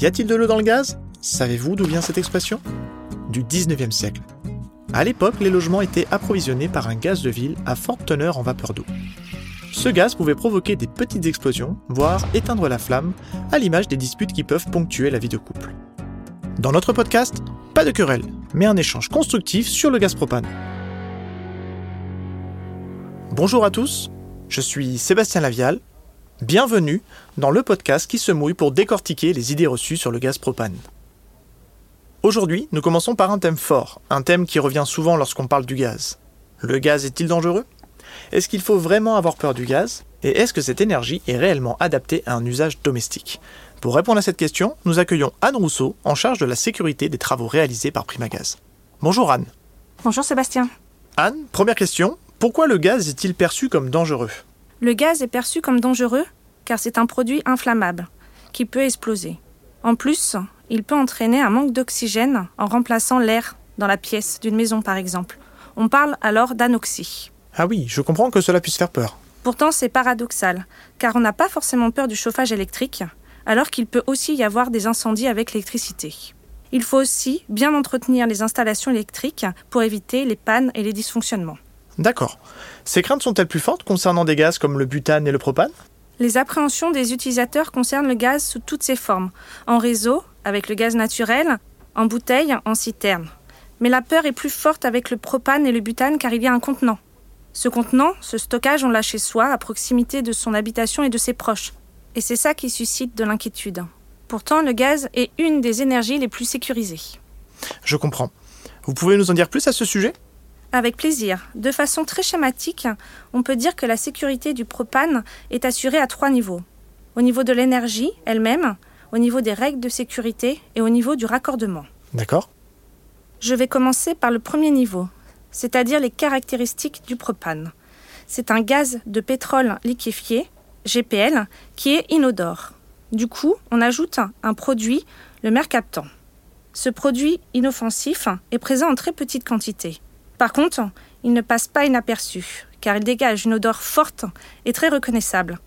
Y a-t-il de l'eau dans le gaz? Savez-vous d'où vient cette expression? Du 19e siècle. À l'époque, les logements étaient approvisionnés par un gaz de ville à forte teneur en vapeur d'eau. Ce gaz pouvait provoquer des petites explosions, voire éteindre la flamme, à l'image des disputes qui peuvent ponctuer la vie de couple. Dans notre podcast, pas de querelle, mais un échange constructif sur le gaz propane. Bonjour à tous, je suis Sébastien Lavial. Bienvenue dans le podcast qui se mouille pour décortiquer les idées reçues sur le gaz propane. Aujourd'hui, nous commençons par un thème fort, un thème qui revient souvent lorsqu'on parle du gaz. Le gaz est-il dangereux? Est-ce qu'il faut vraiment avoir peur du gaz? Et est-ce que cette énergie est réellement adaptée à un usage domestique? Pour répondre à cette question, nous accueillons Anne Rousseau, en charge de la sécurité des travaux réalisés par Primagaz. Bonjour Anne. Bonjour Sébastien. Anne, première question. Pourquoi le gaz est-il perçu comme dangereux? Le gaz est perçu comme dangereux car c'est un produit inflammable qui peut exploser. En plus, il peut entraîner un manque d'oxygène en remplaçant l'air dans la pièce d'une maison par exemple. On parle alors d'anoxie. Ah oui, je comprends que cela puisse faire peur. Pourtant, c'est paradoxal, car on n'a pas forcément peur du chauffage électrique, alors qu'il peut aussi y avoir des incendies avec l'électricité. Il faut aussi bien entretenir les installations électriques pour éviter les pannes et les dysfonctionnements. D'accord. Ces craintes sont-elles plus fortes concernant des gaz comme le butane et le propane? Les appréhensions des utilisateurs concernent le gaz sous toutes ses formes, en réseau, avec le gaz naturel, en bouteille, en citerne. Mais la peur est plus forte avec le propane et le butane car il y a un contenant. Ce contenant, ce stockage, on l'a chez soi, à proximité de son habitation et de ses proches. Et c'est ça qui suscite de l'inquiétude. Pourtant, le gaz est une des énergies les plus sécurisées. Je comprends. Vous pouvez nous en dire plus à ce sujet? Avec plaisir. De façon très schématique, on peut dire que la sécurité du propane est assurée à trois niveaux. Au niveau de l'énergie elle-même, au niveau des règles de sécurité et au niveau du raccordement. D'accord. Je vais commencer par le premier niveau, c'est-à-dire les caractéristiques du propane. C'est un gaz de pétrole liquéfié, GPL, qui est inodore. Du coup, on ajoute un produit, le mercaptan. Ce produit inoffensif est présent en très petite quantité. Par contre, il ne passe pas inaperçu, car il dégage une odeur forte et très reconnaissable.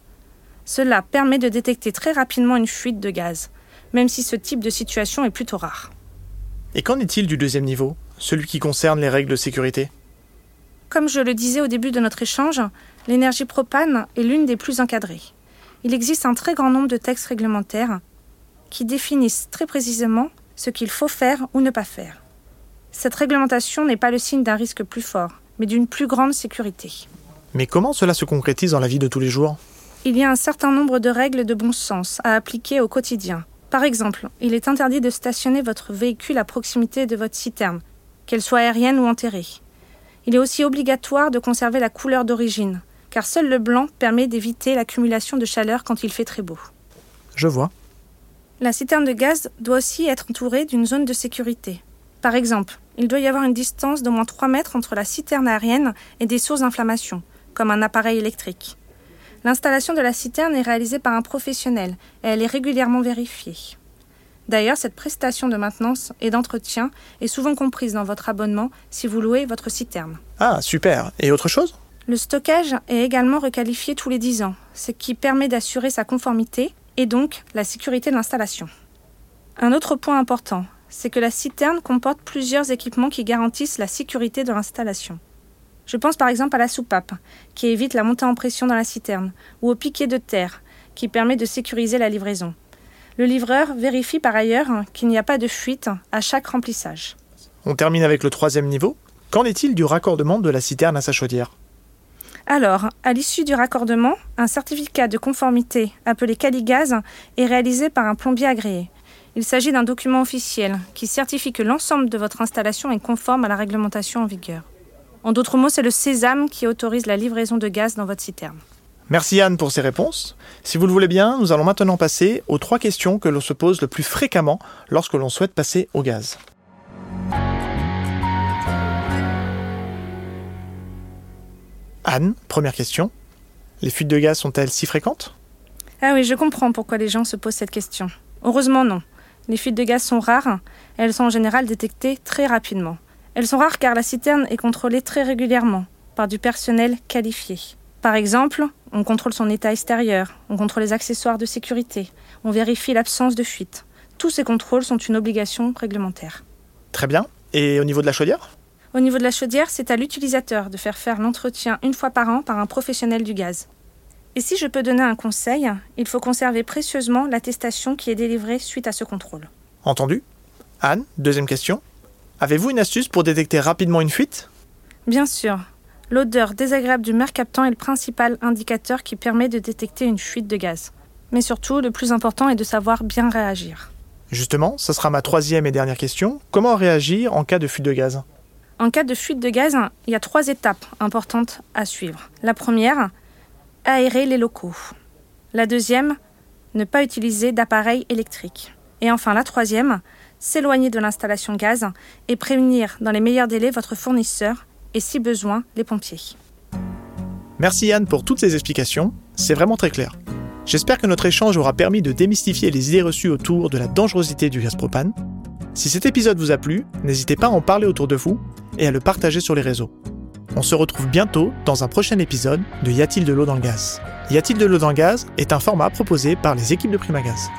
Cela permet de détecter très rapidement une fuite de gaz, même si ce type de situation est plutôt rare. Et qu'en est-il du deuxième niveau, celui qui concerne les règles de sécurité? Comme je le disais au début de notre échange, l'énergie propane est l'une des plus encadrées. Il existe un très grand nombre de textes réglementaires qui définissent très précisément ce qu'il faut faire ou ne pas faire. Cette réglementation n'est pas le signe d'un risque plus fort, mais d'une plus grande sécurité. Mais comment cela se concrétise dans la vie de tous les jours? Il y a un certain nombre de règles de bon sens à appliquer au quotidien. Par exemple, il est interdit de stationner votre véhicule à proximité de votre citerne, qu'elle soit aérienne ou enterrée. Il est aussi obligatoire de conserver la couleur d'origine, car seul le blanc permet d'éviter l'accumulation de chaleur quand il fait très beau. Je vois. La citerne de gaz doit aussi être entourée d'une zone de sécurité. Par exemple, il doit y avoir une distance d'au moins 3 mètres entre la citerne aérienne et des sources d'inflammation, comme un appareil électrique. L'installation de la citerne est réalisée par un professionnel et elle est régulièrement vérifiée. D'ailleurs, cette prestation de maintenance et d'entretien est souvent comprise dans votre abonnement si vous louez votre citerne. Ah, super. Et autre chose? Le stockage est également requalifié tous les 10 ans, ce qui permet d'assurer sa conformité et donc la sécurité de l'installation. Un autre point important, c'est que la citerne comporte plusieurs équipements qui garantissent la sécurité de l'installation. Je pense par exemple à la soupape, qui évite la montée en pression dans la citerne, ou au piquet de terre, qui permet de sécuriser la livraison. Le livreur vérifie par ailleurs qu'il n'y a pas de fuite à chaque remplissage. On termine avec le troisième niveau. Qu'en est-il du raccordement de la citerne à sa chaudière? Alors, à l'issue du raccordement, un certificat de conformité appelé Caligaz est réalisé par un plombier agréé. Il s'agit d'un document officiel qui certifie que l'ensemble de votre installation est conforme à la réglementation en vigueur. En d'autres mots, c'est le sésame qui autorise la livraison de gaz dans votre citerne. Merci Anne pour ces réponses. Si vous le voulez bien, nous allons maintenant passer aux trois questions que l'on se pose le plus fréquemment lorsque l'on souhaite passer au gaz. Anne, première question. Les fuites de gaz sont-elles si fréquentes? Ah oui, je comprends pourquoi les gens se posent cette question. Heureusement non. Les fuites de gaz sont rares, elles sont en général détectées très rapidement. Elles sont rares car la citerne est contrôlée très régulièrement par du personnel qualifié. Par exemple, on contrôle son état extérieur, on contrôle les accessoires de sécurité, on vérifie l'absence de fuite. Tous ces contrôles sont une obligation réglementaire. Très bien. Et au niveau de la chaudière? Au niveau de la chaudière, c'est à l'utilisateur de faire faire l'entretien une fois par an par un professionnel du gaz. Et si je peux donner un conseil, il faut conserver précieusement l'attestation qui est délivrée suite à ce contrôle. Entendu. Anne, deuxième question. Avez-vous une astuce pour détecter rapidement une fuite? Bien sûr. L'odeur désagréable du mercaptan est le principal indicateur qui permet de détecter une fuite de gaz. Mais surtout, le plus important est de savoir bien réagir. Justement, ce sera ma troisième et dernière question. Comment réagir en cas de fuite de gaz? En cas de fuite de gaz, il y a trois étapes importantes à suivre. La première, aérer les locaux. La deuxième, ne pas utiliser d'appareil électrique. Et enfin la troisième, s'éloigner de l'installation gaz et prévenir dans les meilleurs délais votre fournisseur et si besoin les pompiers. Merci Yann pour toutes ces explications, c'est vraiment très clair. J'espère que notre échange aura permis de démystifier les idées reçues autour de la dangerosité du gaz propane. Si cet épisode vous a plu, n'hésitez pas à en parler autour de vous et à le partager sur les réseaux. On se retrouve bientôt dans un prochain épisode de Y a-t-il de l'eau dans le gaz? Y a-t-il de l'eau dans le gaz? est un format proposé par les équipes de Primagaz.